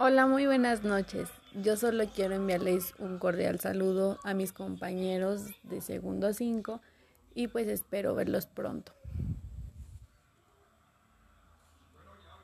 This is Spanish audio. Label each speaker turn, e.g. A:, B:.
A: Hola, muy buenas noches. Yo solo quiero enviarles un cordial saludo a mis compañeros de segundo 5 y pues espero verlos pronto.